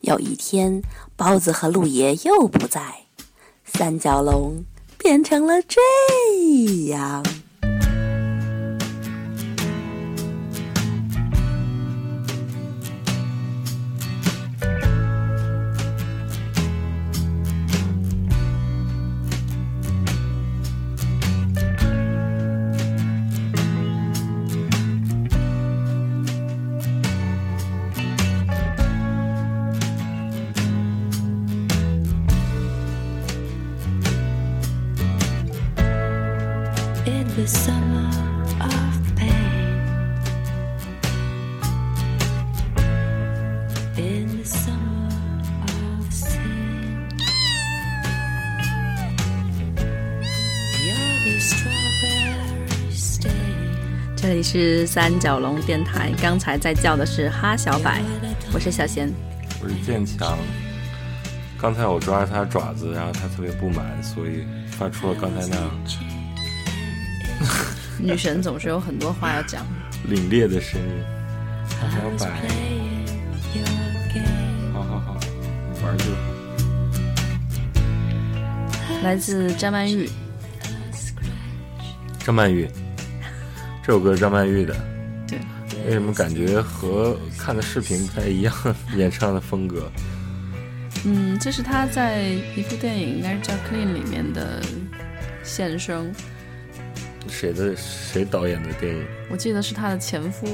有一天，包子和鹿爷又不在，三角龙变成了这样。是三角龙电台，刚才在叫的是哈小柏，我是小贤。我是建强。刚才我抓着它爪子，然后它特别不满，所以发出了刚才那样 女神总是有很多话要讲。凛冽的声音。哈小.好好好，玩就好。来自张曼玉，张曼玉，这首歌是张曼玉的，对，为什么感觉和看的视频不太一样？演唱的风格，嗯，这是她在一部电影，应该是叫《Clean》里面的现身，谁的谁导演的电影？我记得是她的前夫。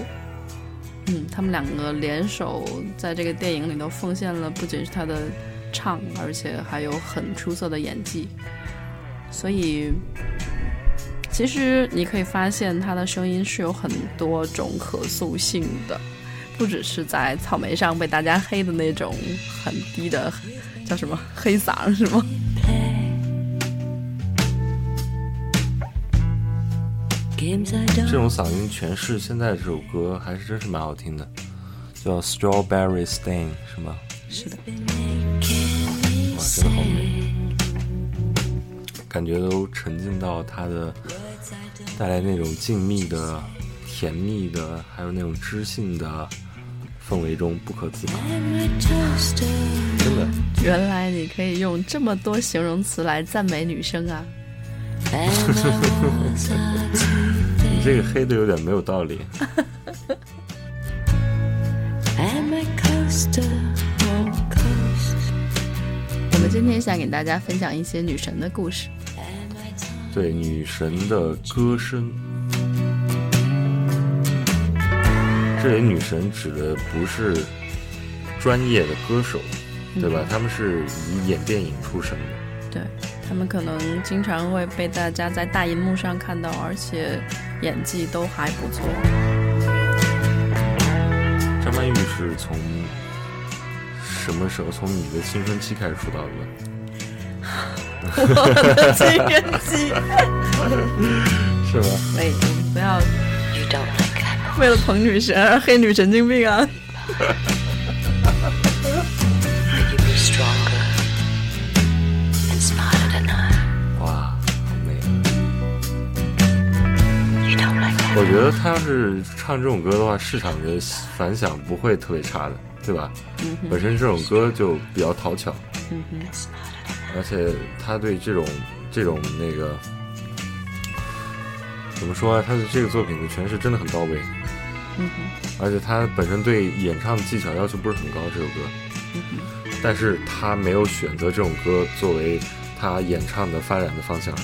嗯，他们两个联手在这个电影里头奉献了，不仅是她的唱，而且还有很出色的演技。所以，其实你可以发现它的声音是有很多种可塑性的，不只是在草莓上被大家黑的那种很低的，叫什么黑嗓是吗？这种嗓音诠释现在这首歌还是真是蛮好听的，叫 Strawberry Stain 是吗？是的，哇，真的好美，感觉都沉浸到它的带来那种静谧的、甜蜜的，还有那种知性的氛围中不可自拔。真的，原来你可以用这么多形容词来赞美女生啊你这个黑的有点没有道理。我们今天想给大家分享一些女神的故事。对女神的歌声，这里女神指的不是专业的歌手，对吧？他们是以演电影出身的。对他们可能经常会被大家在大荧幕上看到，而且演技都还不错。张曼玉是从什么时候？从你的青春期开始出道的？我的青春期，是吧？喂，我们不要 You don't like 为了捧女神而黑女神经病啊.我觉得他要是唱这种歌的话，市场的反响不会特别差的，对吧？本身这种歌就比较讨巧，而且他对这种这种那个怎么说啊？他的这个作品的诠释真的很到位，嗯而且他本身对演唱技巧要求不是很高，这首歌，但是他没有选择这种歌作为他演唱的发展的方向。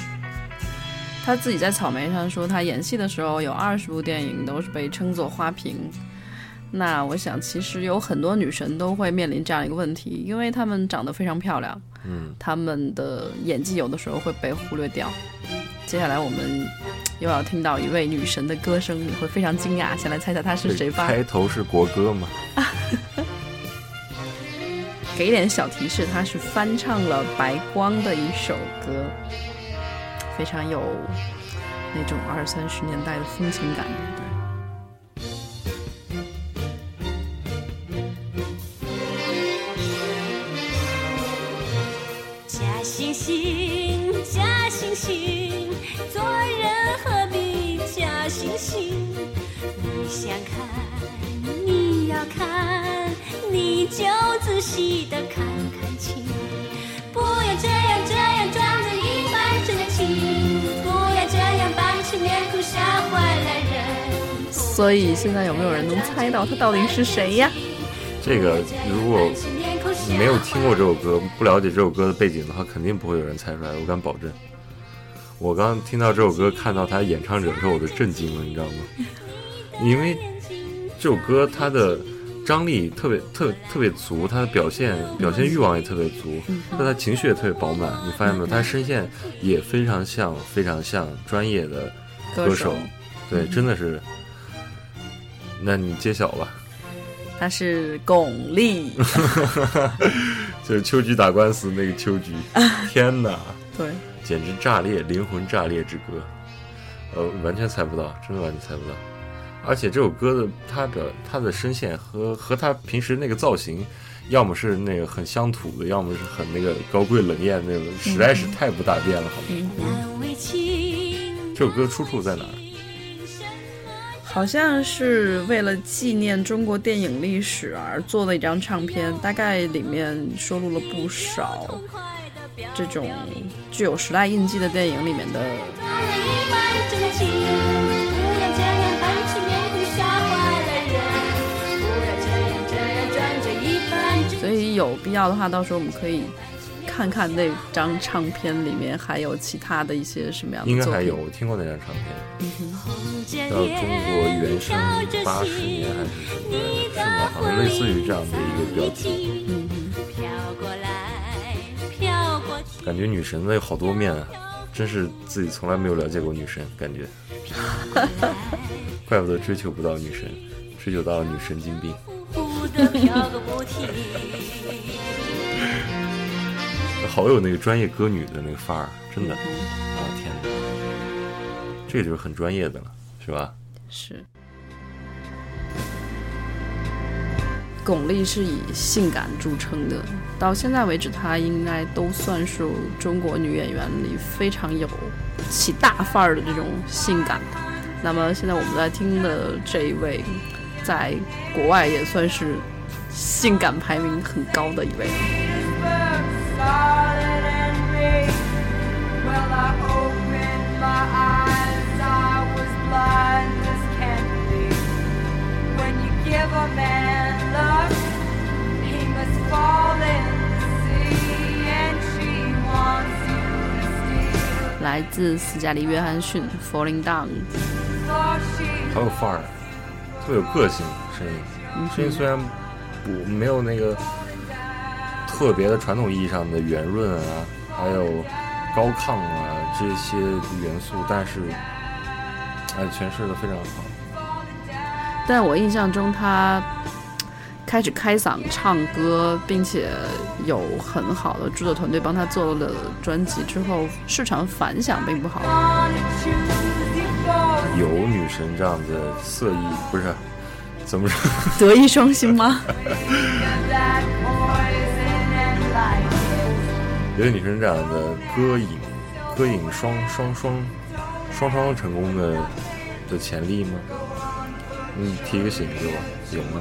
他自己在草莓上说，他演戏的时候有二十部电影都是被称作花瓶。那我想，其实有很多女神都会面临这样一个问题，因为她们长得非常漂亮，嗯，她们的演技有的时候会被忽略掉。接下来我们又要听到一位女神的歌声，你会非常惊讶。先来猜猜她是谁吧？开头是国歌吗？给点小提示，她是翻唱了白光的一首歌，非常有那种二三十年代的风情感。看，你要看，你就仔细的看看清，不要这样这样装着一板正经，不要这样板起面孔吓坏了人。所以现在有没有人能猜到他到底是谁呀？这个如果你没有听过这首歌，不了解这首歌的背景的话，肯定不会有人猜出来，我敢保证。我刚听到这首歌，看到他演唱者的时候，我都震惊了，你知道吗？因为这首歌它的张力特别特特别足，他的表现表现欲望也特别足，但他情绪也特别饱满。你发现没有？他声线也非常像非常像专业的歌手，对，真的是。那你揭晓吧。他是巩俐。就是秋菊打官司那个秋菊，天哪，对，简直炸裂，灵魂炸裂之歌，呃，完全猜不到，真的完全猜不到。而且这首歌的他的他的声线和和他平时那个造型，要么是那个很乡土的，要么是很那个高贵冷艳那种，实在是太不搭边了，好吗？这首歌出处在哪儿？好像是为了纪念中国电影历史而做的一张唱片，大概里面收录了不少这种具有时代印记的电影里面的以有必要的话，到时候我们可以看看那张唱片里面还有其他的一些什么样的。应该还有，我听过那张唱片，经叫中国原声八十年还是什么是吗？好像类似于这样的一个标题。嗯飘过来，飘过去。感觉女神的有好多面啊，真是自己从来没有了解过女神，感觉，怪不得追求不到女神，追求到了女神经病。不得飘个不停。好有那个专业歌女的那个范儿，真的，啊天哪，这就是很专业的了，是吧？是。巩俐是以性感著称的，到现在为止，她应该都算是中国女演员里非常有起大范儿的这种性感。那么现在我们在听的这一位，在国外也算是性感排名很高的一位。来自斯嘉丽·约翰逊，《Falling Down》。好有范儿，特别有个性，声音。声音虽然不没有那个特别的传统意义上的圆润啊，还有高亢啊这些元素，但是哎诠释的非常好。但我印象中，他开始开嗓唱歌，并且有很好的制作团队帮他做了专辑之后，市场反响并不好。有女神这样的色艺，不是怎么说？德艺双馨吗 light. 有女生这样的歌影，歌影双双双双双成功的的潜力吗？你提个醒给我，有吗？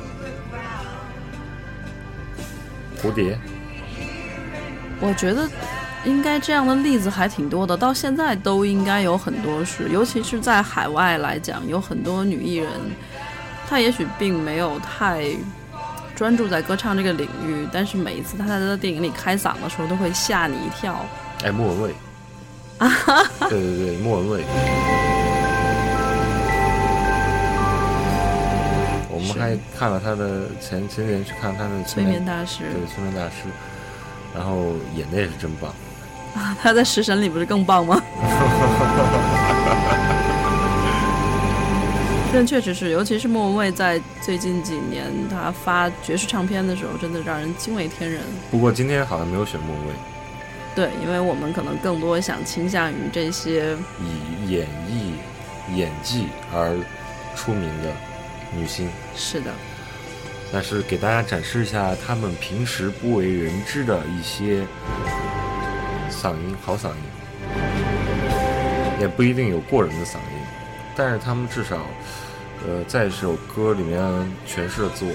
蝴蝶，我觉得应该这样的例子还挺多的，到现在都应该有很多是，尤其是在海外来讲，有很多女艺人，她也许并没有太专注在歌唱这个领域，但是每一次他在他的电影里开嗓的时候，都会吓你一跳。哎，莫文蔚。对对对，莫文蔚。我们还看了他的前前几年去看他的催眠大师对催眠大师，然后演的也是真棒。他在《食神》里不是更棒吗？但确实是，尤其是莫文蔚在最近几年，她发爵士唱片的时候，真的让人惊为天人。不过今天好像没有选莫文蔚，对，因为我们可能更多想倾向于这些，以演绎演技而出名的女星，是的，但是给大家展示一下她们平时不为人知的一些嗓音，好嗓音，也不一定有过人的嗓音，但是她们至少，呃，在这首歌里面诠释了自我。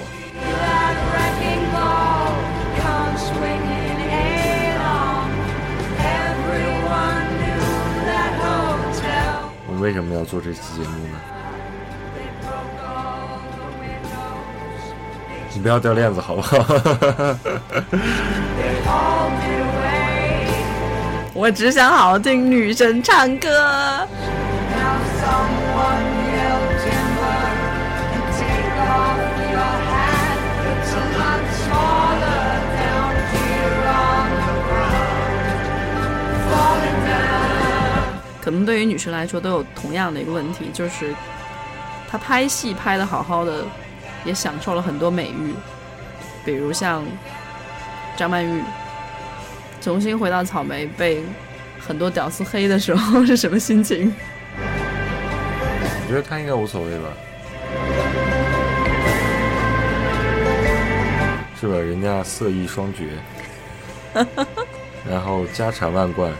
我为什么要做这期节目呢？你不要掉链子好不好？我只想好好听女神唱歌。可能对于女生来说都有同样的一个问题，就是她拍戏拍的好好的，也享受了很多美誉，比如像张曼玉重新回到草莓被很多屌丝黑的时候 是什么心情？我觉得她应该无所谓吧，是吧？人家色艺双绝，然后家产万贯，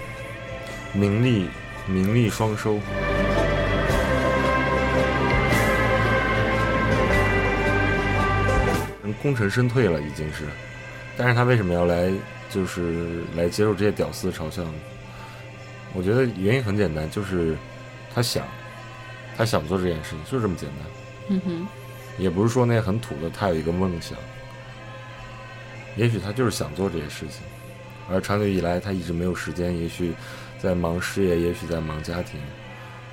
名利名利双收。功成身退了，已经是，但是他为什么要来，就是来接受这些屌丝的嘲笑呢？我觉得原因很简单，就是他想，他想做这件事情，就这么简单。嗯哼，也不是说那很土的，他有一个梦想，也许他就是想做这些事情，而长久以来他一直没有时间，也许在忙事业，也许在忙家庭，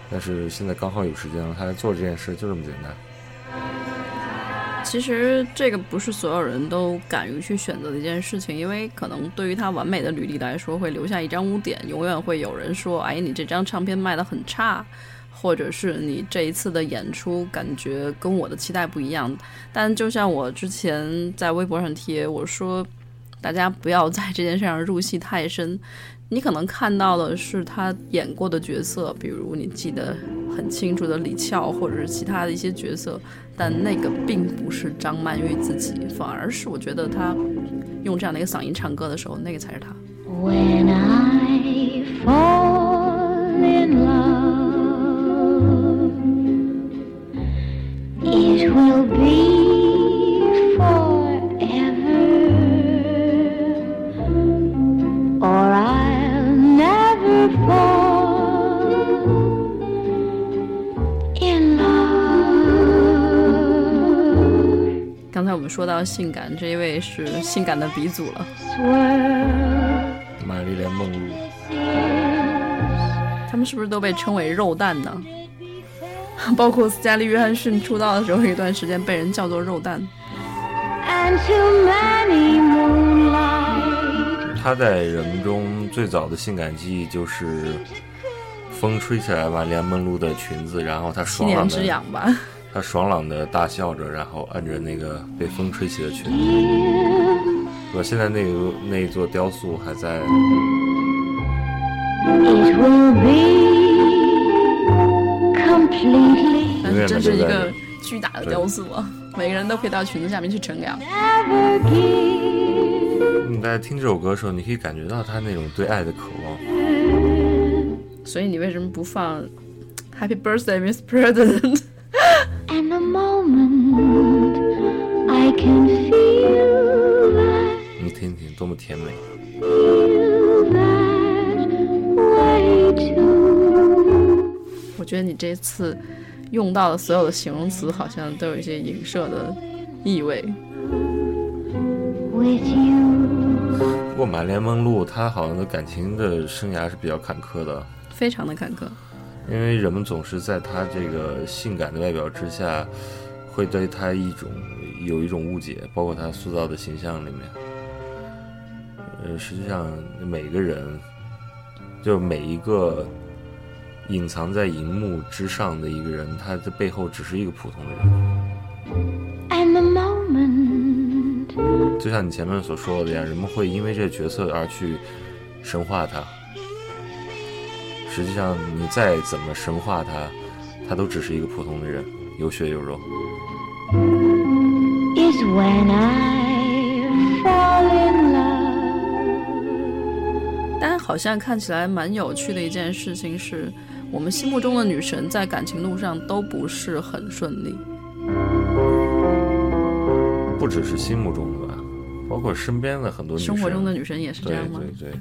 但是现在刚好有时间了，他来做这件事，就这么简单。其实这个不是所有人都敢于去选择的一件事情，因为可能对于他完美的履历来说，会留下一张污点，永远会有人说：“哎，你这张唱片卖的很差。”或者是你这一次的演出感觉跟我的期待不一样，但就像我之前在微博上贴，我说大家不要在这件事上入戏太深。你可能看到的是他演过的角色，比如你记得很清楚的李翘，或者是其他的一些角色，但那个并不是张曼玉自己，反而是我觉得她用这样的一个嗓音唱歌的时候，那个才是她。When I fall in love, it will 们说到性感，这一位是性感的鼻祖了。玛丽莲梦露，他们是不是都被称为肉蛋呢？包括斯嘉丽·约翰逊出道的时候，有一段时间被人叫做肉蛋。她在人们中最早的性感记忆就是风吹起来玛丽莲梦露的裙子，然后她七爽朗的年之痒吧，她爽朗的大笑着，然后按着那个被风吹起的裙子。我？现在那个那一座雕塑还在，It will be completely 但是这是一个巨大的雕塑啊！每个人都可以到裙子下面去乘凉。你在听这首歌的时候，你可以感觉到他那种对爱的渴望。所以你为什么不放 Happy Birthday, Miss President？你听听，多么甜美.我觉得你这次用到的所有的形容词，好像都有一些影射的意味。不过玛丽莲梦露她好像的感情的生涯是比较坎坷的，非常的坎坷。因为人们总是在她这个性感的外表之下，会对她一种有一种误解，包括他塑造的形象里面。呃，实际上每个人，就每一个隐藏在荧幕之上的一个人，他的背后只是一个普通的人。and the moment 就像你前面所说的一样，人们会因为这个角色而去神化他。实际上，你再怎么神化他，他都只是一个普通的人，有血有肉。Is when I fall in love. 但好像看起来蛮有趣的一件事情是，我们心目中的女神在感情路上都不是很顺利。不只是心目中的吧，包括身边的很多女生。生活中的女神也是这样吗？对对，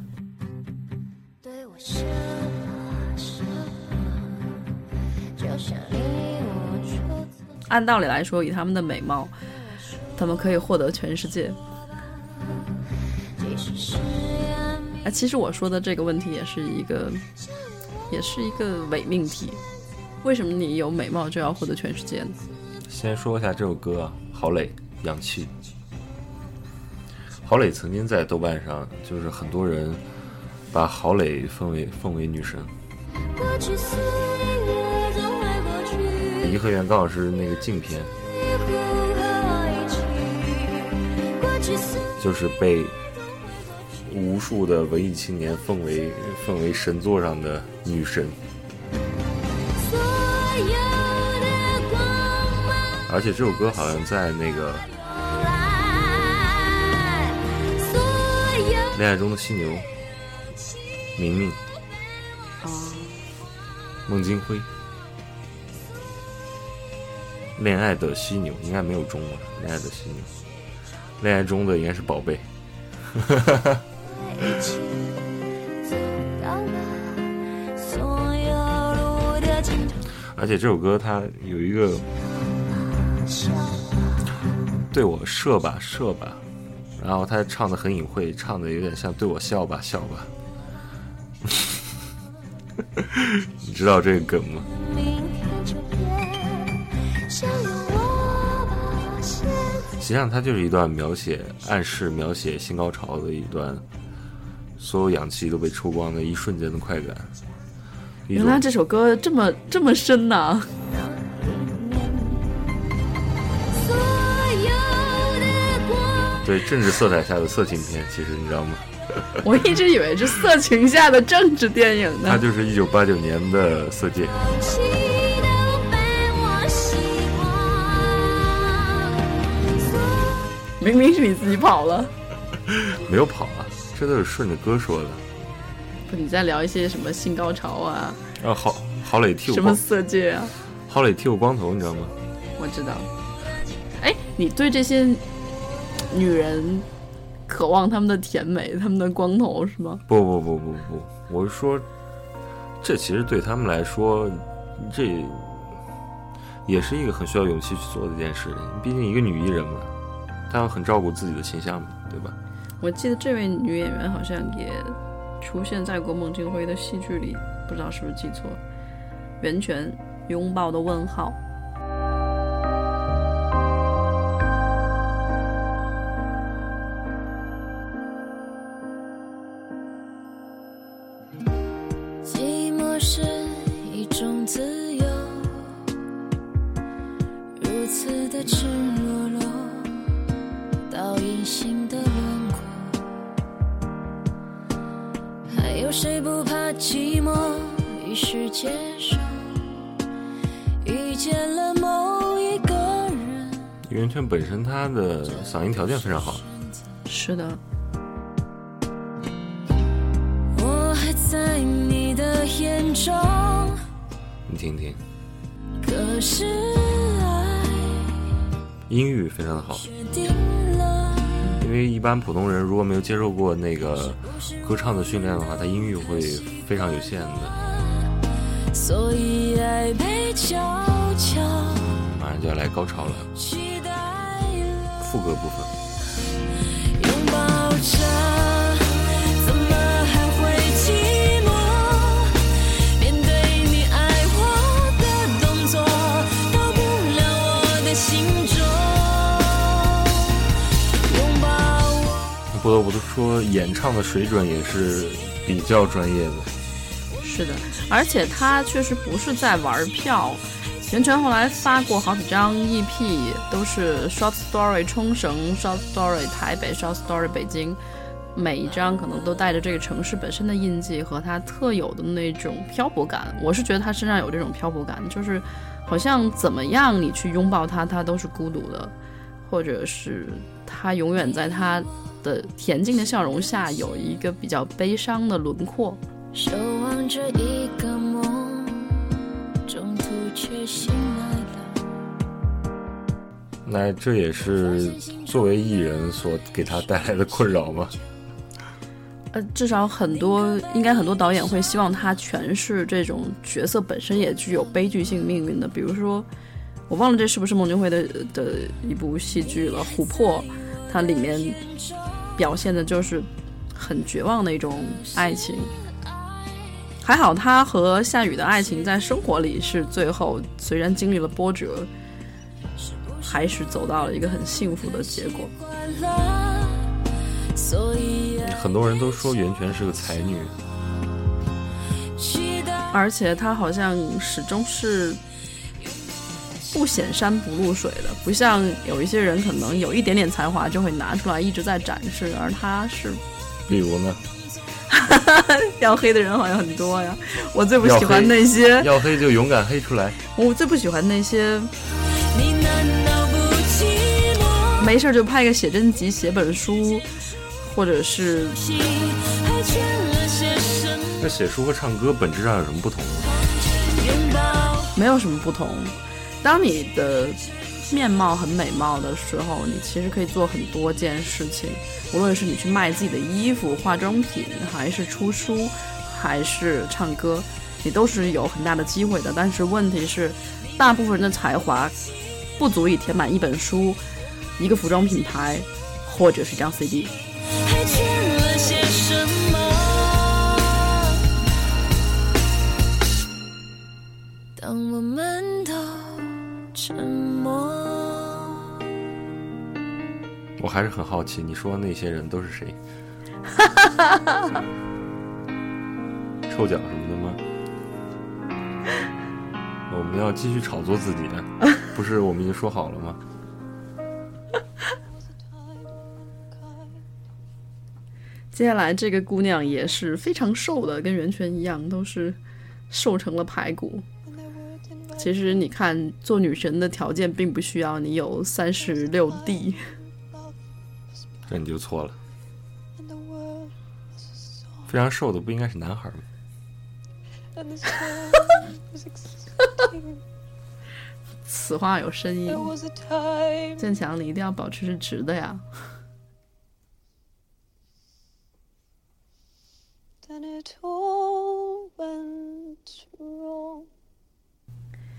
对按道理来说，以他们的美貌，他们可以获得全世界。哎，其实我说的这个问题也是一个，也是一个伪命题。为什么你有美貌就要获得全世界呢？先说一下这首歌啊，郝蕾《氧气》。郝蕾曾经在豆瓣上，就是很多人把郝蕾奉为奉为女神。颐和园刚好是那个镜片，就是被无数的文艺青年奉为奉为神座上的女神。而且这首歌好像在那个《恋爱中的犀牛》，明明、孟京辉，《恋爱的犀牛》应该没有中文，《恋爱的犀牛》，恋爱中的应该是宝贝。而且这首歌它有一个对我射吧射吧，然后他唱的很隐晦，唱的有点像对我笑吧笑吧。你知道这个梗吗？际上，它就是一段描写、暗示、描写性高潮的一段，所有氧气都被抽光的一瞬间的快感。原来这首歌这么这么深呐、对政治色彩下的色情片，其实你知道吗？我一直以为是色情下的政治电影呢。它就是一九八九年的《色戒》。明明是你自己跑了，没有跑啊，这都是顺着歌说的。不，你在聊一些什么性高潮啊，然后郝郝蕾剃什么，色戒啊？郝磊剃我光头，你知道吗？我知道。哎，你对这些女人渴望她们的甜美、她们的光头是吗？不不不不不，我是说，这其实对他们来说，这也是一个很需要勇气去做的一件事。毕竟一个女艺人嘛，她要很照顾自己的形象，对吧？我记得这位女演员好像也出现在过孟京辉的戏剧里，不知道是不是记错。源泉拥抱的问号，的嗓音条件非常好，是的，我还在你的眼中，你听听，可是爱音域非常的好。因为一般普通人如果没有接受过那个歌唱的训练的话，他音域会非常有限的。所以爱被悄悄马上就要来高潮了，副歌部分。拥抱着，怎么还会寂寞？面对你爱我的动作，到不了我的心中。拥抱我。不得不说，演唱的水准也是比较专业的。是的，而且他确实不是在玩票。袁泉后来发过好几张 EP，都是 Short Story 冲绳、Short Story 台北、Short Story 北京，每一张可能都带着这个城市本身的印记和它特有的那种漂泊感。我是觉得他身上有这种漂泊感，就是好像怎么样你去拥抱他，他都是孤独的，或者是他永远在他的恬静的笑容下有一个比较悲伤的轮廓。守望着一个，却醒来了。那这也是作为艺人所给他带来的困扰吗？呃，至少很多应该很多导演会希望他诠释这种角色本身也具有悲剧性命运的，比如说，我忘了这是不是孟京辉的的一部戏剧了，《琥珀》，它里面表现的就是很绝望的一种爱情。还好他和夏雨的爱情在生活里是最后虽然经历了波折，还是走到了一个很幸福的结果。很多人都说袁泉是个才女，而且她好像始终是不显山不露水的，不像有一些人可能有一点点才华就会拿出来一直在展示，而她是比如呢，要黑的人好像很多呀。我最不喜欢那些，要黑就勇敢黑出来。我最不喜欢那些？没事就拍个写真集、写本书，或者是？那写书和唱歌本质上有什么不同呢？没有什么不同。当你的面貌很美貌的时候，你其实可以做很多件事情，无论是你去卖自己的衣服、化妆品，还是出书，还是唱歌，你都是有很大的机会的。但是问题是，大部分人的才华不足以填满一本书、一个服装品牌，或者是一张 CD。当我们都沉默。我还是很好奇，你说的那些人都是谁？臭脚什么的吗？我们要继续炒作自己，不是我们已经说好了吗？接下来这个姑娘也是非常瘦的，跟袁泉一样，都是瘦成了排骨。其实你看，做女神的条件并不需要你有三十六 D，这你就错了。非常瘦的不应该是男孩吗？此话有深意。建强，你一定要保持是直的呀。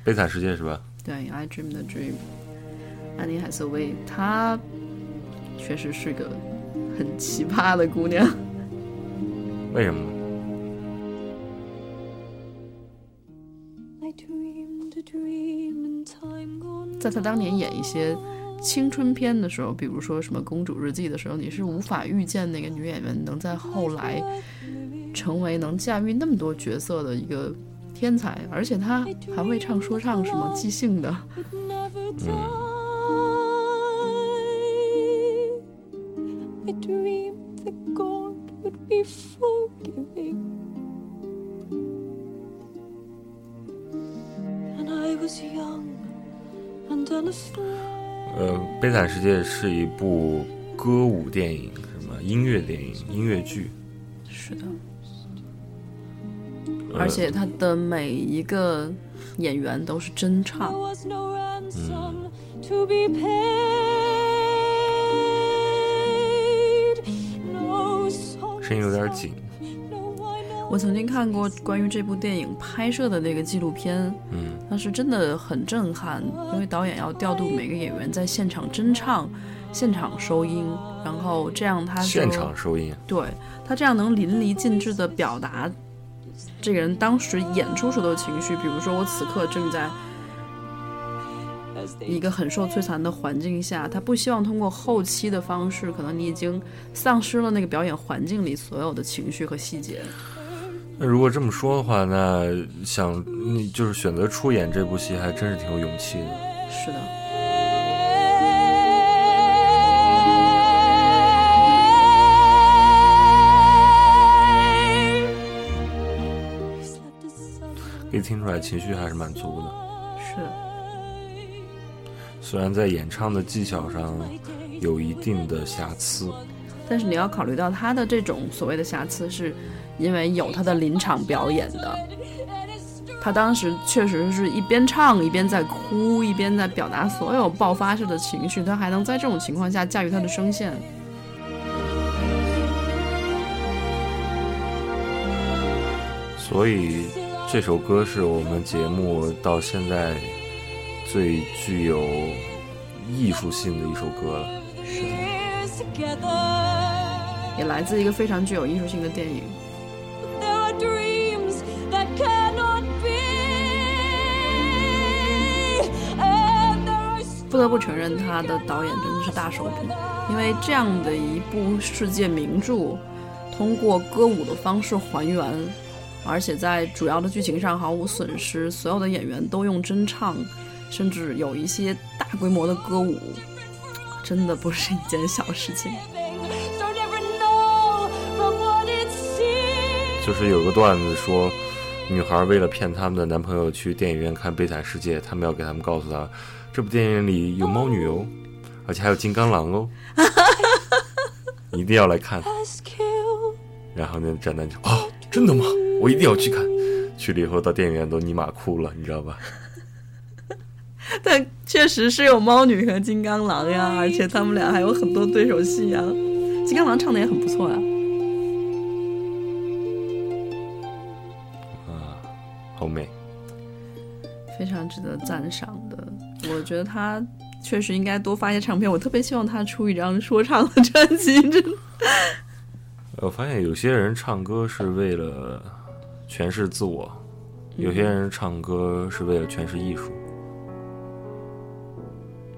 悲惨世界是吧？对，I Dream 的 Dream，安妮海瑟薇，她确实是个很奇葩的姑娘。为什么呢？在她当年演一些青春片的时候，比如说什么《公主日记》的时候，你是无法预见那个女演员能在后来成为能驾驭那么多角色的一个天才，而且她还会唱说唱，什么即兴的。嗯，悲惨世界》是一部歌舞电影，什么音乐电影、音乐剧，是的，呃而且他的每一个演员都是真唱。song. 声音有点紧。我曾经看过关于这部电影拍摄的那个纪录片，嗯，当时真的很震撼，因为导演要调度每个演员在现场真唱、现场收音，然后这样他现场收音，对他这样能淋漓尽致地表达这个人当时演出时的情绪。比如说，我此刻正在一个很受摧残的环境下，他不希望通过后期的方式，可能你已经丧失了那个表演环境里所有的情绪和细节。那如果这么说的话，那想你就是选择出演这部戏，还真是挺有勇气的。是的。可以听出来情绪还是蛮足的。是，虽然在演唱的技巧上有一定的瑕疵，但是你要考虑到他的这种所谓的瑕疵，是因为有他的临场表演的。他当时确实是一边唱一边在哭，一边在表达所有爆发式的情绪，他还能在这种情况下驾驭他的声线。所以这首歌是我们节目到现在最具有艺术性的一首歌了。是也来自一个非常具有艺术性的电影。不得不承认，他的导演真的是大手笔，因为这样的一部世界名著，通过歌舞的方式还原，而且在主要的剧情上毫无损失，所有的演员都用真唱，甚至有一些大规模的歌舞，真的不是一件小事情。就是有个段子说，女孩为了骗他们的男朋友去电影院看《悲惨世界》，他们要给他们告诉他，这部电影里有猫女哦，而且还有金刚狼哦，你一定要来看。然后呢，展男就啊，真的吗？我一定要去看。去了以后到电影院都尼玛哭了，你知道吧？但确实是有猫女和金刚狼呀，而且他们俩还有很多对手戏呀。金刚狼唱的也很不错啊。啊，好美。非常值得赞赏的。我觉得他确实应该多发一些唱片。我特别希望他出一张说唱的专辑，真的。我发现有些人唱歌是为了诠释自我，有些人唱歌是为了诠释艺术。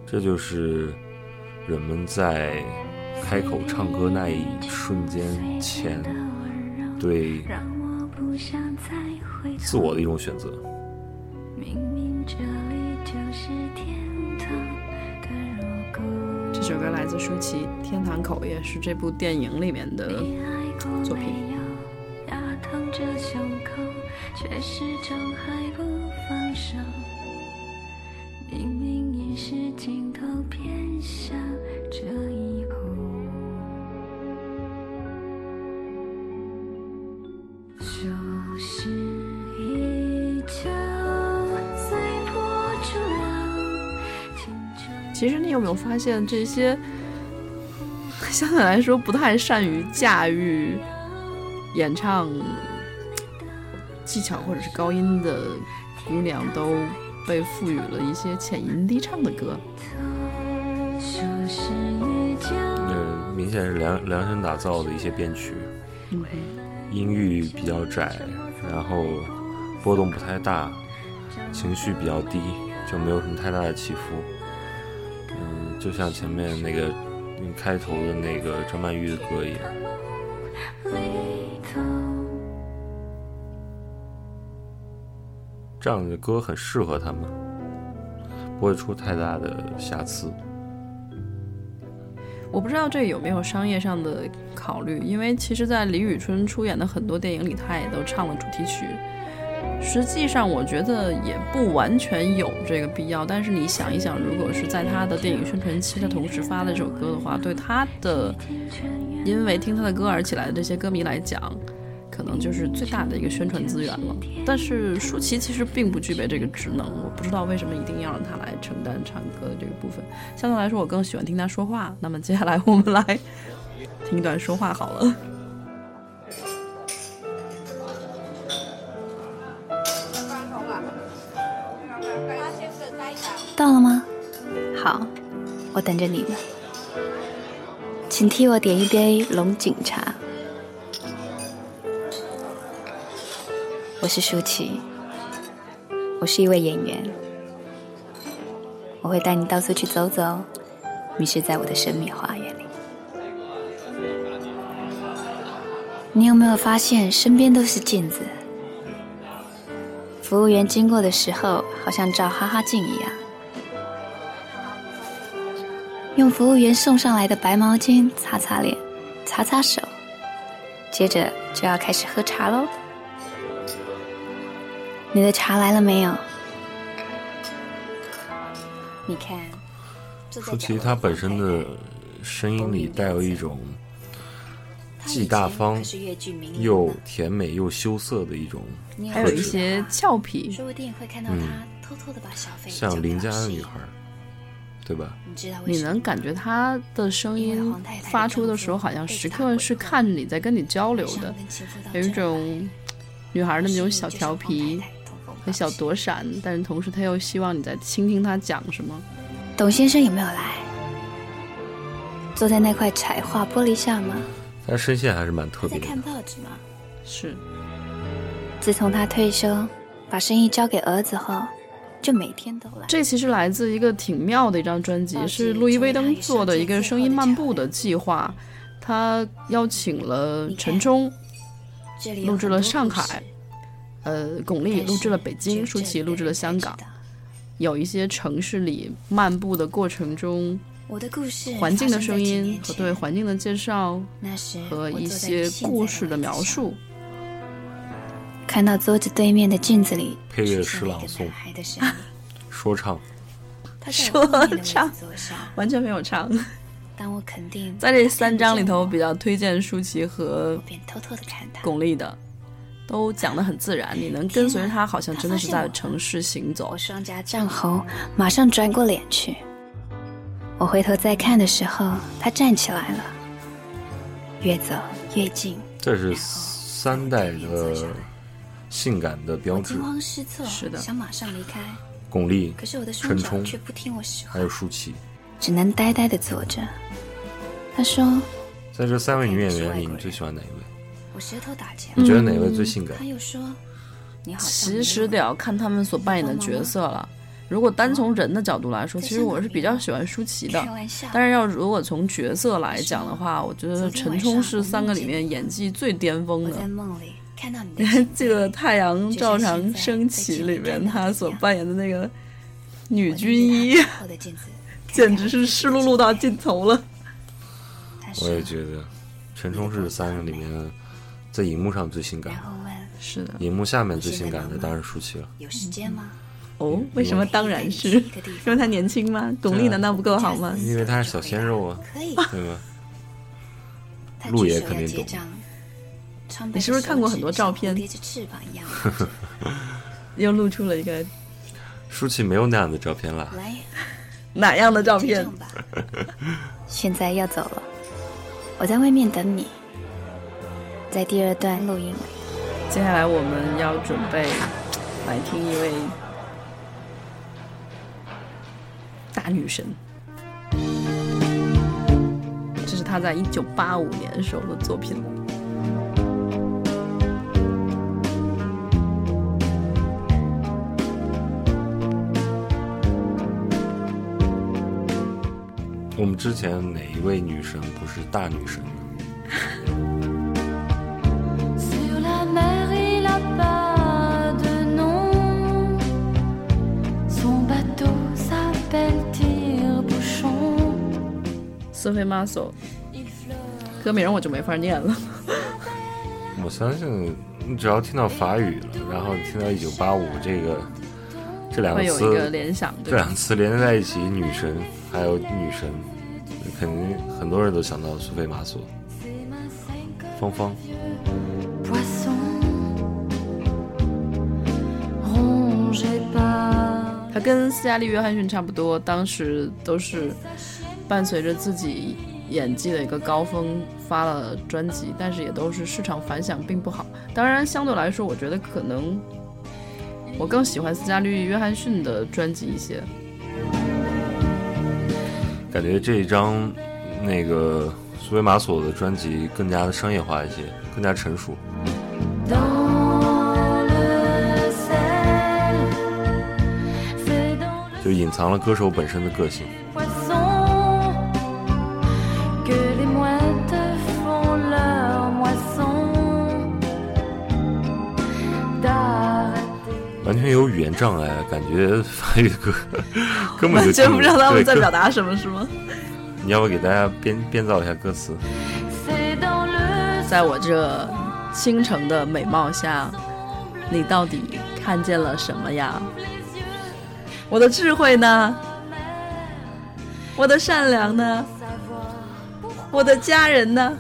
这就是人们在开口唱歌那一瞬间前对自我的一种选择。明明这首歌来自舒淇，《天堂口》也是这部电影里面的作品？明明已是尽头，偏向这以其实你有没有发现，这些相对来说不太善于驾驭演唱技巧或者是高音的姑娘，都被赋予了一些浅吟低唱的歌。说是遇见呃，明显是量量身打造的一些编曲，音域比较窄，然后波动不太大，情绪比较低，就没有什么太大的起伏。嗯，就像前面那个嗯开头的那个张曼玉的歌一样。这样的歌很适合他们，不会出太大的瑕疵。我不知道这有没有商业上的考虑，因为其实，在李宇春出演的很多电影里，她也都唱了主题曲。实际上，我觉得也不完全有这个必要。但是你想一想，如果是在他的电影宣传期，的同时发了这首歌的话，对他的因为听他的歌而起来的这些歌迷来讲，可能就是最大的一个宣传资源了。但是舒淇其实并不具备这个职能，我不知道为什么一定要让他来承担唱歌的这个部分。相对来说，我更喜欢听他说话。那么接下来我们来听一段说话好了。到了吗？好，我等着你呢。请替我点一杯龙井茶。我是舒淇，我是一位演员，我会带你到处去走走，迷失在我的神秘花园里。你有没有发现身边都是镜子？服务员经过的时候，好像照哈哈镜一样。用服务员送上来的白毛巾擦擦脸，擦擦手，接着就要开始喝茶喽。你的茶来了没有？你看，舒淇她本身的声音里带有一种既大方又甜美又羞涩的一种，还有一些俏皮，说不定会看到嗯他偷偷的把小费像邻家的女孩儿，对吧？你知道你能感觉他的声音发出的时候，好像被时刻是看着你在跟你交流的有一种女孩的那种小调皮和小躲闪，但是同时他又希望你在倾听她讲什么。董先生有没有来？坐在那块彩画玻璃下吗？他声线还是蛮特在看别的。报纸吗？是，自从他退休，把生意交给儿子后，就每天都来。这其实来自一个挺妙的一张专辑，是路易威登做的一个声音漫步的计划。他邀请了陈冲这里有录制了上海，呃，巩俐录制了北京，舒淇录制了香港。有一些城市里漫步的过程中，我的故事环境的声音和对环境的介绍和一些故事的描述，看到桌子对面的镜子里配乐是朗诵 说唱，他说唱。完全没有唱。但我肯定在这三章里头，他看不见比较推荐舒淇和。巩俐的，都讲得很自然，你能跟随着她，好像真的是在城市行走我。双颊涨红，马上转过脸去。我回头再看的时候，他站起来了，越走越近。这是三代的性感的标志惊。慌失措，是的想马上离开，巩俐可是我的冲却不听我使还，有舒淇，只能呆呆的坐着。他说在这三位女演员里，你最喜欢哪一位？：“我舌头打结。你觉得哪位最性感他？又说：“你好其实得要看他们所扮演的角色了。如果单从人的角度来说，其实我是比较喜欢舒淇的开。玩笑，但是要如果从角色来讲的话，我觉得陈冲是三个里面演技最巅峰我的。在梦里看到你的你还记得《太阳照常升起》里面他所扮演的那个女军医，简直是湿漉漉到尽头了。我也觉得，陈冲是三个里面在荧幕上最性感是的，荧幕下面最性感的当然舒淇了。有时间吗？哦，为什么？当然是因为他年轻吗？巩俐难道不够好吗？因为他是小鲜肉啊，可以。对吗？他路爷肯定懂你是不是看过很多照片。又露出了一个舒淇没有那样的照片了。哪样的照片。现在要走了，我在外面等你，在第二段录音里。接下来我们要准备来听一位大女神，这是她在一九八五年时候的作品。我们之前哪一位女神不是大女神呢？Sur la mer, il a pas de nom. Son bateau s'appelle Tire-Bouchon. 瑟菲玛索，歌名我就没法念了。我相信，你只要听到法语了，然后听到一九八五这个这两个会有一个词，联想，这对？两个词连在一起，女神还有女神，肯定很多人都想到苏菲玛索、芳芳。他跟斯嘉丽·约翰逊差不多，当时都是伴随着自己演技的一个高峰发了专辑，但是也都是市场反响并不好。当然，相对来说，我觉得可能我更喜欢斯嘉丽·约翰逊的专辑一些。感觉这一张那个苏维玛索的专辑更加的商业化一些，更加成熟。就隐藏了歌手本身的个性。全有语言障碍，感觉法语的歌根本就完全不知道他们在表达什么，是吗？你要不给大家编编造一下歌词在我这倾城的美貌下，你到底看见了什么呀？我的智慧呢？我的善良呢？我的家人呢？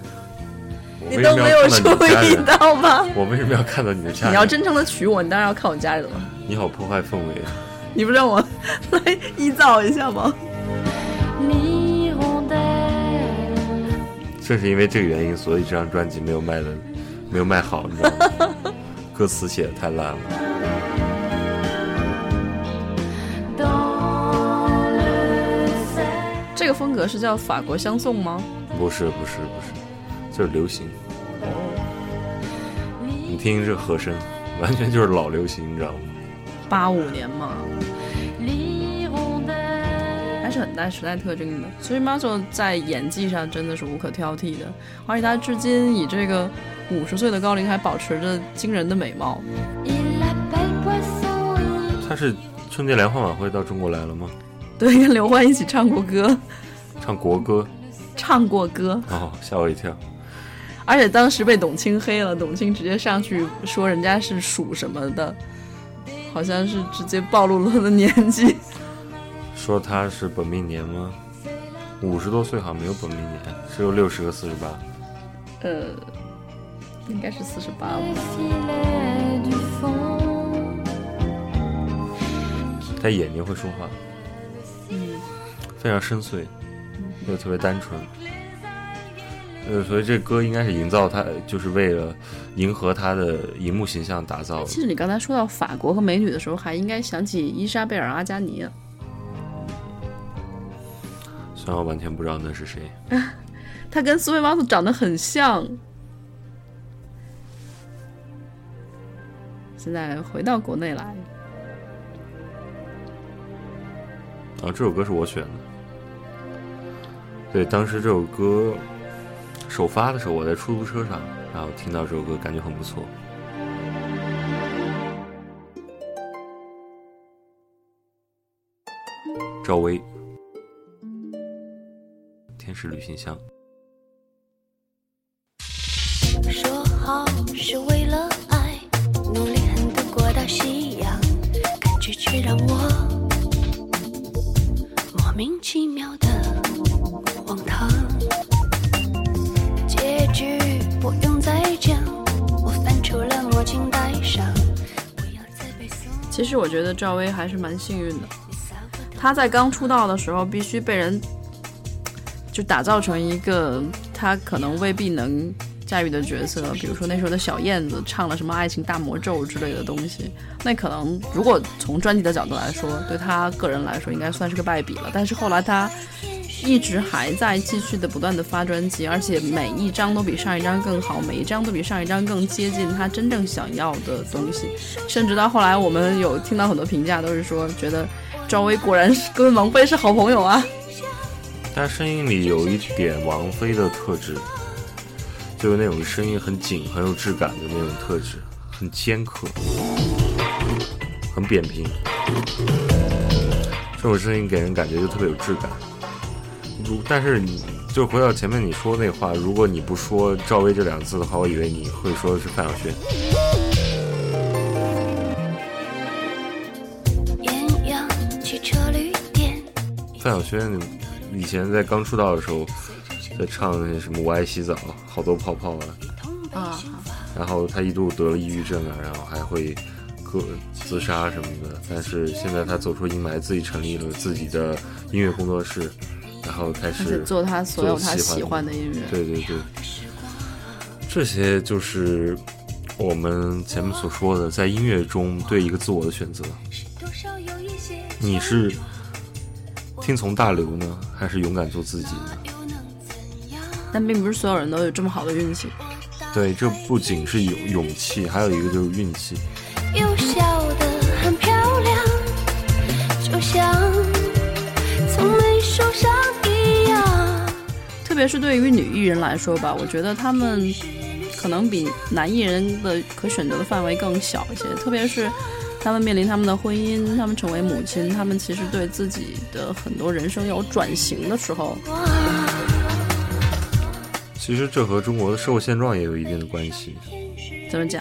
你都没有注意？到吗？我为什么要看到你的家人？你要真诚的娶我，你当然要看我家人了。你好破坏氛围。你不让我来依造一下吗.正是因为这个原因，所以这张专辑没有卖的没有卖好，你知道吗？歌词写的太烂了。这个风格是叫法国香颂吗？不是不是不是，就是流行。你听这和声，完全就是老流行，你知道吗？八五年嘛，还是很带时代特征的。所以 m a o 在演技上真的是无可挑剔的，而且他至今以这个五十岁的高龄还保持着惊人的美貌。他是春节联欢晚会到中国来了吗？对，跟刘欢一起唱过歌，唱国歌唱过歌，哦，吓我一跳。而且当时被董卿黑了，董卿直接上去说人家是属什么的，好像是直接暴露了他的年纪。说他是本命年吗？五十多岁好像没有本命年，只有六十和四十八。呃，应该是四十八吧。他眼睛会说话，嗯，非常深邃，又特别单纯。呃，所以这歌应该是营造他，就是为了迎合他的荧幕形象打造的。其实你刚才说到法国和美女的时候，还应该想起伊莎贝尔·阿加尼。虽然我完全不知道那是谁。他跟苏菲玛索长得很像。现在回到国内来，啊，这首歌是我选的。对，当时这首歌首发的时候，我在出租车上，然后听到这首歌，感觉很不错。赵薇，《天使旅行箱》。说好是为了爱，努力很度过到夕阳，感觉却让我莫名其妙的荒唐。不用再讲，我翻出了墨镜戴上，其实我觉得赵薇还是蛮幸运的。她在刚出道的时候，必须被人就打造成一个她可能未必能驾驭的角色，比如说那时候的小燕子唱了什么《爱情大魔咒》之类的东西，那可能如果从专辑的角度来说，对她个人来说应该算是个败笔了。但是后来她一直还在继续的不断的发专辑，而且每一张都比上一张更好，每一张都比上一张更接近她真正想要的东西。甚至到后来，我们有听到很多评价，都是说觉得赵薇果然是跟王菲是好朋友啊。他声音里有一点王菲的特质，就是那种声音很紧、很有质感的那种特质，很尖刻，很扁平。这种声音给人感觉就特别有质感。如但是你就回到前面你说那话，如果你不说赵薇这两个字的话，我以为你会说的是范晓萱。范晓萱以前在刚出道的时候，在唱那些什么“我爱洗澡”，好多泡泡啊，啊，然后他一度得了抑郁症啊，然后还会个自杀什么的。但是现在他走出阴霾，自己成立了自己的音乐工作室，然后开始做他所有他喜欢的音乐。对对对，这些就是我们前面所说的，在音乐中对一个自我的选择。你是听从大流呢，还是勇敢做自己呢？但并不是所有人都有这么好的运气。对，这不仅是有勇气，还有一个就是运气。又笑得很漂亮，就像从没受伤一样。特别是对于女艺人来说吧，我觉得她们可能比男艺人的可选择的范围更小一些。特别是她们面临他们的婚姻，她们成为母亲，她们其实对自己的很多人生有转型的时候，其实这和中国的社会现状也有一定的关系，怎么讲？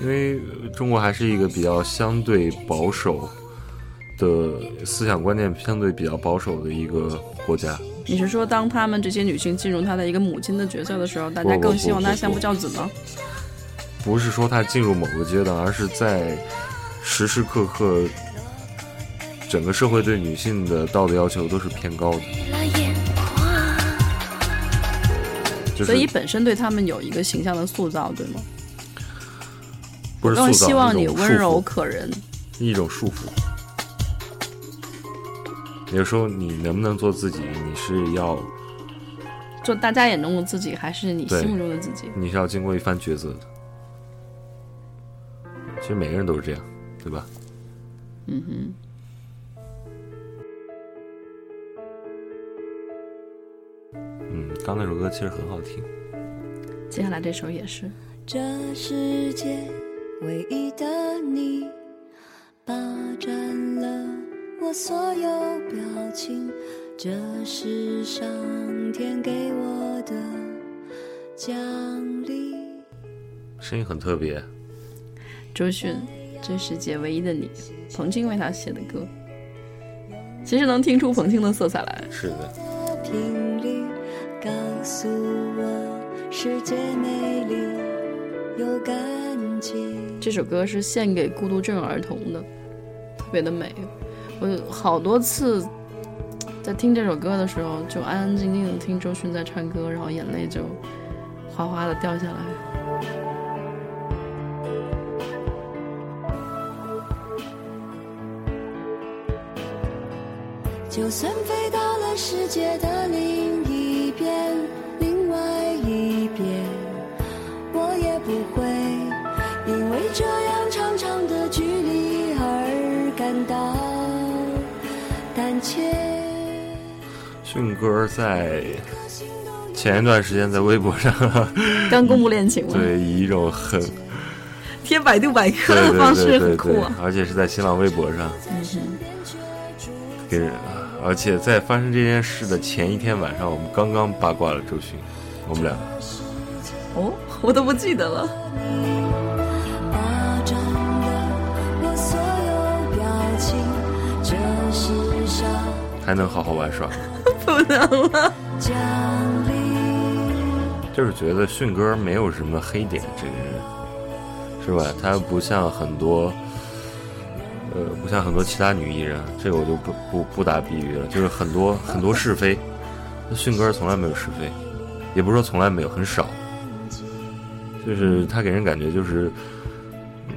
因为呃中国还是一个比较相对保守的思想观念相对比较保守的一个国家。你是说，当她们这些女性进入她的一个母亲的角色的时候，大家更希望她相夫教子吗？不是说她进入某个阶段，而是在时时刻刻，整个社会对女性的道德要求都是偏高的。所以本身对他们有一个形象的塑造，对吗？不是塑造希望你温柔可人。一种束缚。有时候你能不能做自己，你是要做大家眼中的自己，还是你心目中的自己？你是要经过一番抉择的。其实每个人都是这样，对吧？嗯哼。刚那首歌其实很好听。接下来这首也是，这世界唯一的你，霸占了我所有表情，这是上天给我的奖励。声音很特别，周迅《这世界唯一的你》，彭青为他写的歌，其实能听出彭青的色彩来。是的，诉我，世界美丽有感情。这首歌是献给孤独症儿童的，特别的美。我好多次在听这首歌的时候，就安安静静的听周迅在唱歌，然后眼泪就哗哗的掉下来。就算飞到了世界的另迅哥在前一段时间在微博上，刚公布恋情了，对，以一种很贴百度百科的方式很酷啊。，而且是在新浪微博上嗯哼，给人，而且在发生这件事的前一天晚上，我们刚刚八卦了周迅，我们俩哦，我都不记得了。还能好好玩耍。不能了。就是觉得迅哥没有什么黑点，这个人是吧？他不像很多，呃，不像很多其他女艺人，这个我就不不不打比喻了。就是很多很多是非，迅哥从来没有是非，也不是说从来没有，很少。就是他给人感觉就是，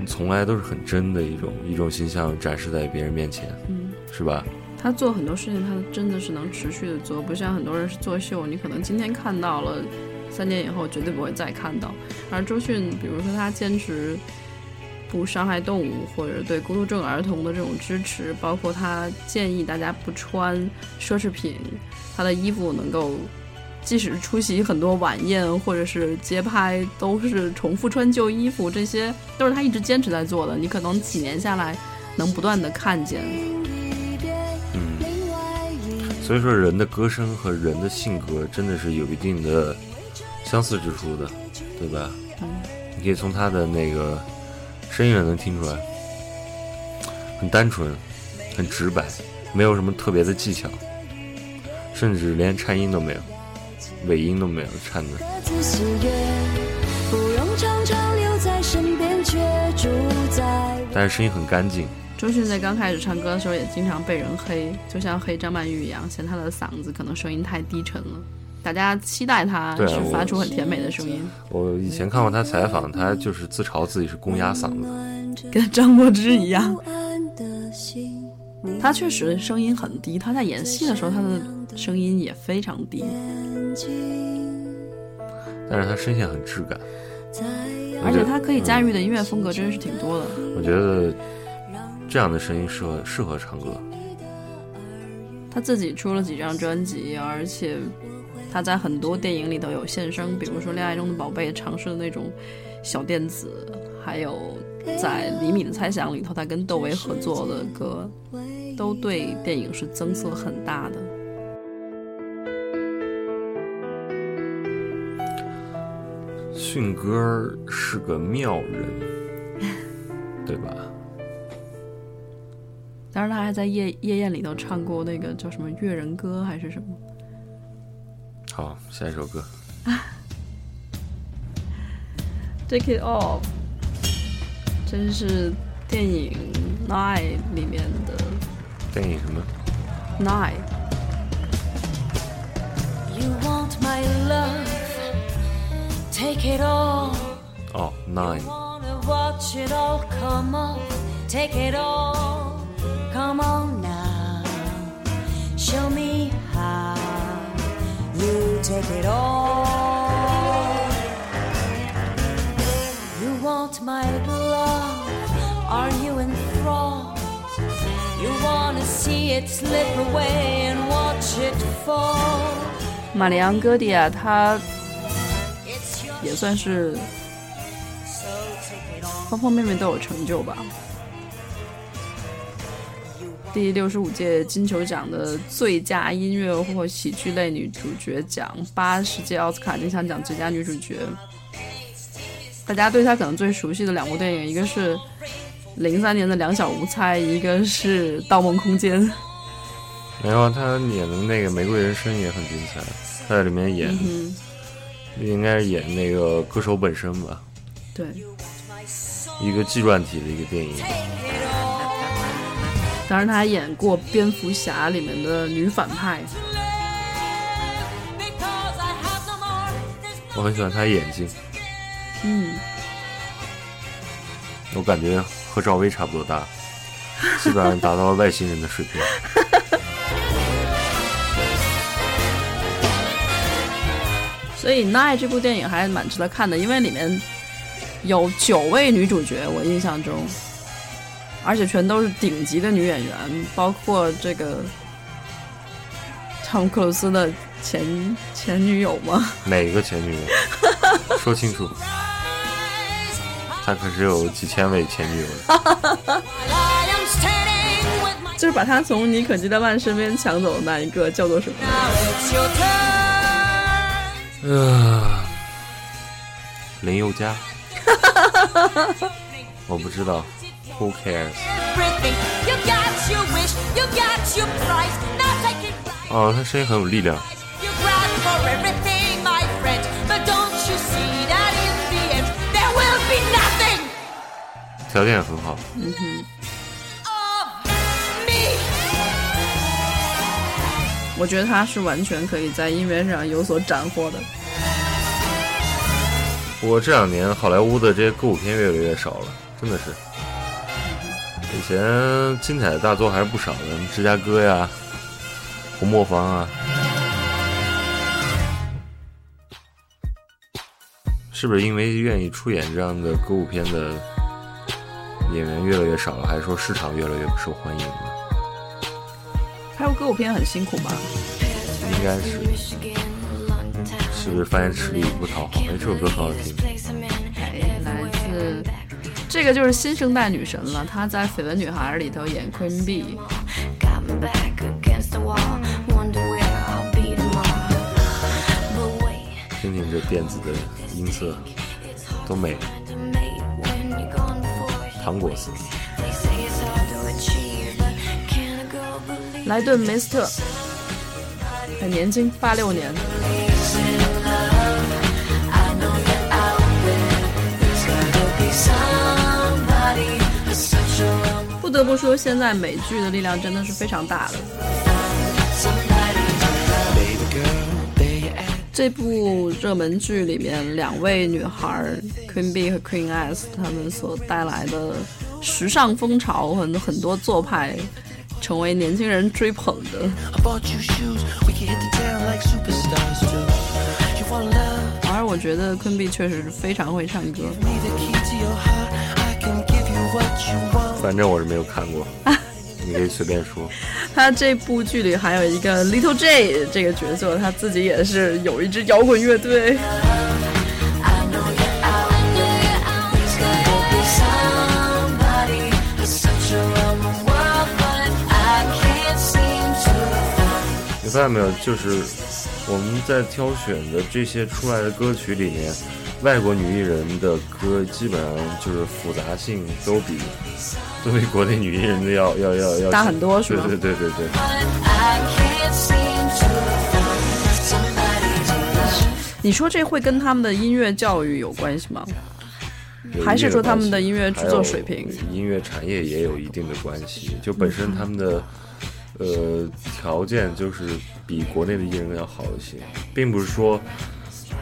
从来都是很真的一种一种形象展示在别人面前，是吧？他做很多事情，他真的是能持续的做，不像很多人是作秀，你可能今天看到了，三年以后绝对不会再看到。而周迅，比如说他坚持不伤害动物，或者对孤独症儿童的这种支持，包括他建议大家不穿奢侈品，他的衣服能够。即使出席很多晚宴或者是街拍，都是重复穿旧衣服，这些都是他一直坚持在做的。你可能几年下来，能不断的看见。嗯，所以说人的歌声和人的性格真的是有一定的相似之处的，对吧？嗯，你可以从他的那个声音上能听出来，很单纯，很直白，没有什么特别的技巧，甚至连颤音都没有，尾音都没有颤的。但是声音很干净，周迅在刚开始唱歌的时候也经常被人黑，就像黑张曼玉一样，嫌她的嗓子可能声音太低沉了。大家期待她对啊我是发出很甜美的声音，我以前看过他采访，他就是自嘲自己是公鸭嗓子。跟张柏芝一样。她确实声音很低，她在演戏的时候，她的声音也非常低。但是他声线很质感，而且她可以驾驭的音乐风格真是挺多的。我觉得这样的声音适合适合唱歌。他自己出了几张专辑，而且他在很多电影里头有现身，比如说《恋爱中的宝贝》尝试的那种小电子，还有在《李米的猜想》里头，他跟窦唯合作的歌，都对电影是增色很大的。迅哥是个妙人，对吧？当时他还在夜夜宴里头唱过那个叫什么《越人歌》还是什么。好，下一首歌，Take It Off，真是电影《Nine》里面的电影什么？Nine。You want my love, take it all. 哦，Nine，Wanna watch it all come off. Take it all. Come on now. Show me how you take it all. You want my love? Are you enthralled? You wanna see it slip away and watch it fall. 玛丽昂·戈迪亚，她也算是.方方面面都有成就吧。第六十五届金球奖的最佳音乐或喜剧类女主角奖，八十届奥斯卡金像奖最佳女主角。大家对她可能最熟悉的两部电影，一个是零三年的《两小无猜》，一个是《盗梦空间》。没有啊，他演的那个《玫瑰人生》也很精彩，她在里面演，嗯，应该是演那个歌手本身吧，对，一个纪传体的一个电影。当然她还演过《蝙蝠侠》里面的女反派。我很喜欢他眼睛，嗯，我感觉和赵薇差不多大，基本上达到了外星人的水平。所以《Nine》这部电影还蛮值得看的，因为里面有九位女主角，我印象中，而且全都是顶级的女演员，包括这个汤姆克鲁斯的前前女友吗？哪个前女友？说清楚。他可是有几千位前女友 就是把他从妮可基德曼身边抢走的那一个叫做什么.呃，林宥嘉，我不知道 who cares？哦，他声音很有力量。条件也很好。嗯哼。我觉得他是完全可以在音乐上有所斩获的。不过这两年好莱坞的这些歌舞片越来越少了，真的是。以前精彩的大作还是不少的，芝加哥呀、红磨坊啊。是不是因为愿意出演这样的歌舞片的演员越来越少了，还是说市场越来越不受欢迎了？拍过歌舞片很辛苦吧？应该是。是不是发现吃力不讨好？哎，这首歌很好听。哎，来自这个就是新生代女神了，她在《绯闻女孩》里头演 Queen B。听听这电子的音色，多美！糖果色，莱顿梅斯特，很年轻，八六年。不得不说，现在美剧的力量真的是非常大的。这部热门剧里面，两位女孩 Queen Bee 和 Queen S，她们所带来的时尚风潮和很多做派，成为年轻人追捧的。而我觉得 Queen Bee 确实是非常会唱歌。反正我是没有看过，你可以随便说。他这部剧里还有一个 Little J 这个角色，他自己也是有一支摇滚乐队。I know you're out there. There's gotta be somebody, such a wrong world, but I can't seem to. 你发现没有？就是我们在挑选的这些出来的歌曲里面，外国女艺人的歌基本上就是复杂性都比都比国内女艺人的要要要要大很多是吧对对对对对。你说这会跟他们的音乐教育有关系吗？还是说他们的音乐制作水平音乐产业也有一定的关系？就本身他们的呃条件就是比国内的艺人要好一些，并不是说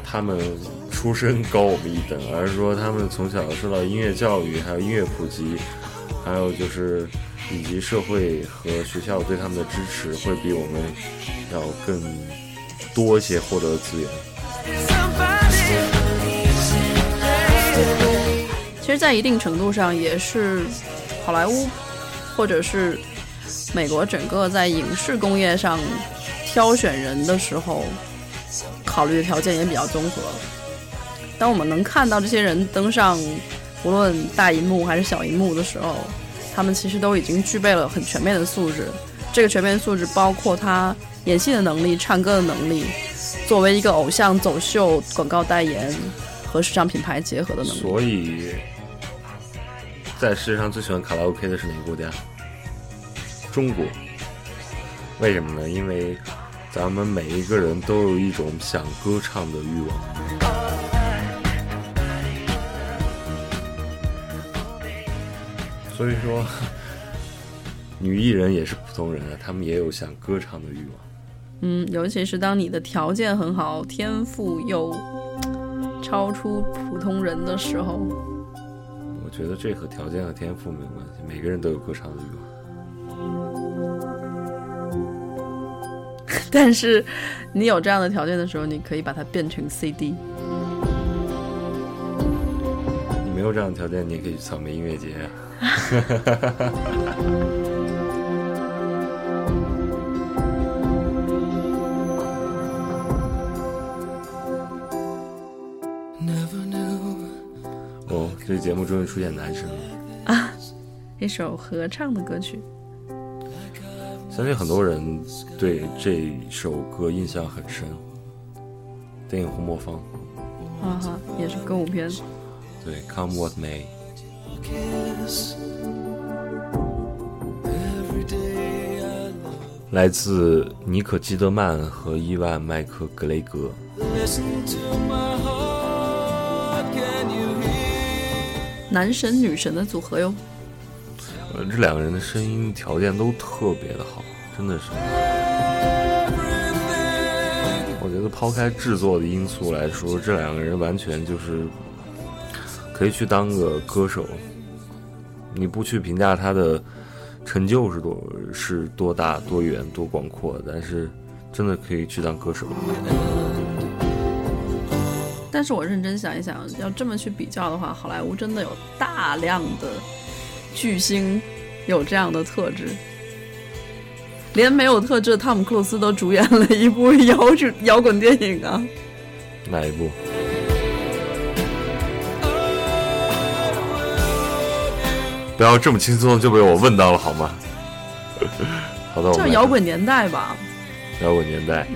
他们出身高我们一等，而是说他们从小受到音乐教育，还有音乐普及，还有就是以及社会和学校对他们的支持，会比我们要更多一些获得的资源。其实，在一定程度上，也是好莱坞或者是美国整个在影视工业上挑选人的时候，考虑的条件也比较综合。当我们能看到这些人登上无论大荧幕还是小荧幕的时候，他们其实都已经具备了很全面的素质。这个全面素质包括他演戏的能力、唱歌的能力，作为一个偶像走秀、广告代言和时尚品牌结合的能力。所以，在世界上最喜欢卡拉 OK 的是哪个国家？中国。为什么呢？因为咱们每一个人都有一种想歌唱的欲望。所以说，女艺人也是普通人啊，她们也有想歌唱的欲望。嗯，尤其是当你的条件很好，天赋又超出普通人的时候，我觉得这和条件和天赋没有关系，每个人都有歌唱的欲望。但是你有这样的条件的时候，你可以把它变成 CD。有这样的条件，你也可以去草莓音乐节啊。Never knew 哦，这节目终于出现男生了啊。一首合唱的歌曲，相信很多人对这首歌印象很深。电影《红魔方》啊哈，也是歌舞片。对，Come What I 来自尼可基德曼和伊万麦克格雷格。listen to my heart. Can you hear? 男神女神的组合哟。呃，这两个人的声音条件都特别的好，真的是。我觉得抛开制作的因素来说，这两个人完全就是可以去当个歌手。你不去评价他的成就是多是多大、多远、多广阔，但是真的可以去当歌手。但是我认真想一想，要这么去比较的话，好莱坞真的有大量的巨星有这样的特质，连没有特质的汤姆·克鲁斯都主演了一部 摇滚摇滚电影啊！哪一部？不要这么轻松就被我问到了好吗？好的，我叫《摇滚年代》吧？摇滚年代。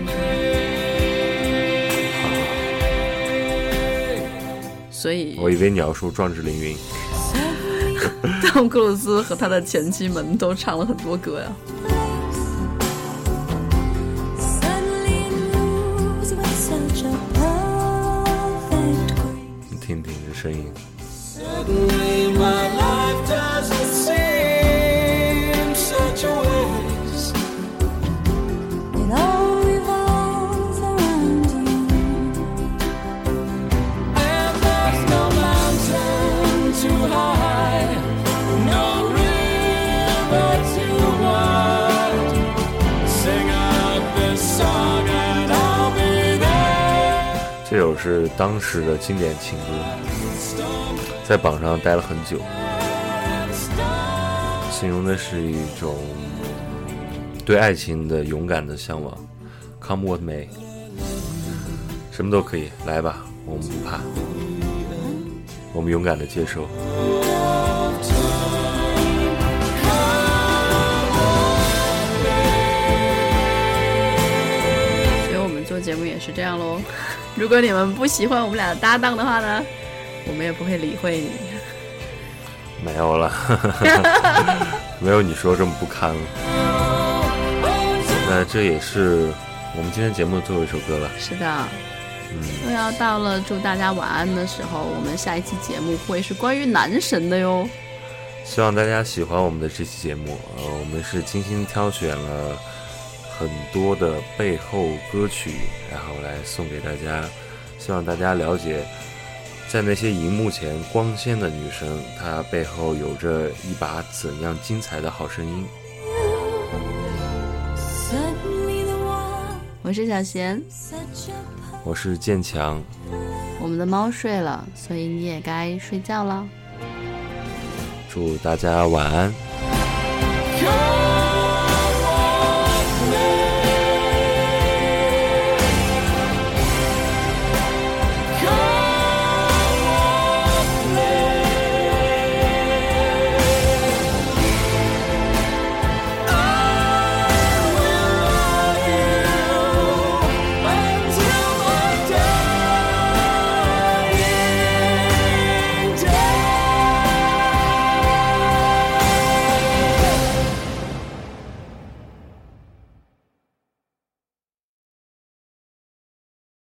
所以我以为你要说壮志凌云。汤姆·克鲁斯和他的前妻们都唱了很多歌呀。你听听这声音，是当时的经典情歌，在榜上待了很久，形容的是一种对爱情的勇敢的向往。Come what may，什么都可以，来吧，我们不怕，我们勇敢的接受。所以我们做节目也是这样喽。如果你们不喜欢我们俩的搭档的话呢，我们也不会理会你。没有了，没有你说这么不堪了。那这也是我们今天节目的最后一首歌了。是的，嗯，又要到了祝大家晚安的时候，我们下一期节目会是关于男神的哟。希望大家喜欢我们的这期节目。呃，我们是精心挑选了很多的背后歌曲，然后来送给大家。希望大家了解，在那些荧幕前光鲜的女生，她背后有着一把怎样精彩的好声音。我是小贤，我是建强，我们的猫睡了，所以你也该睡觉了。祝大家晚安。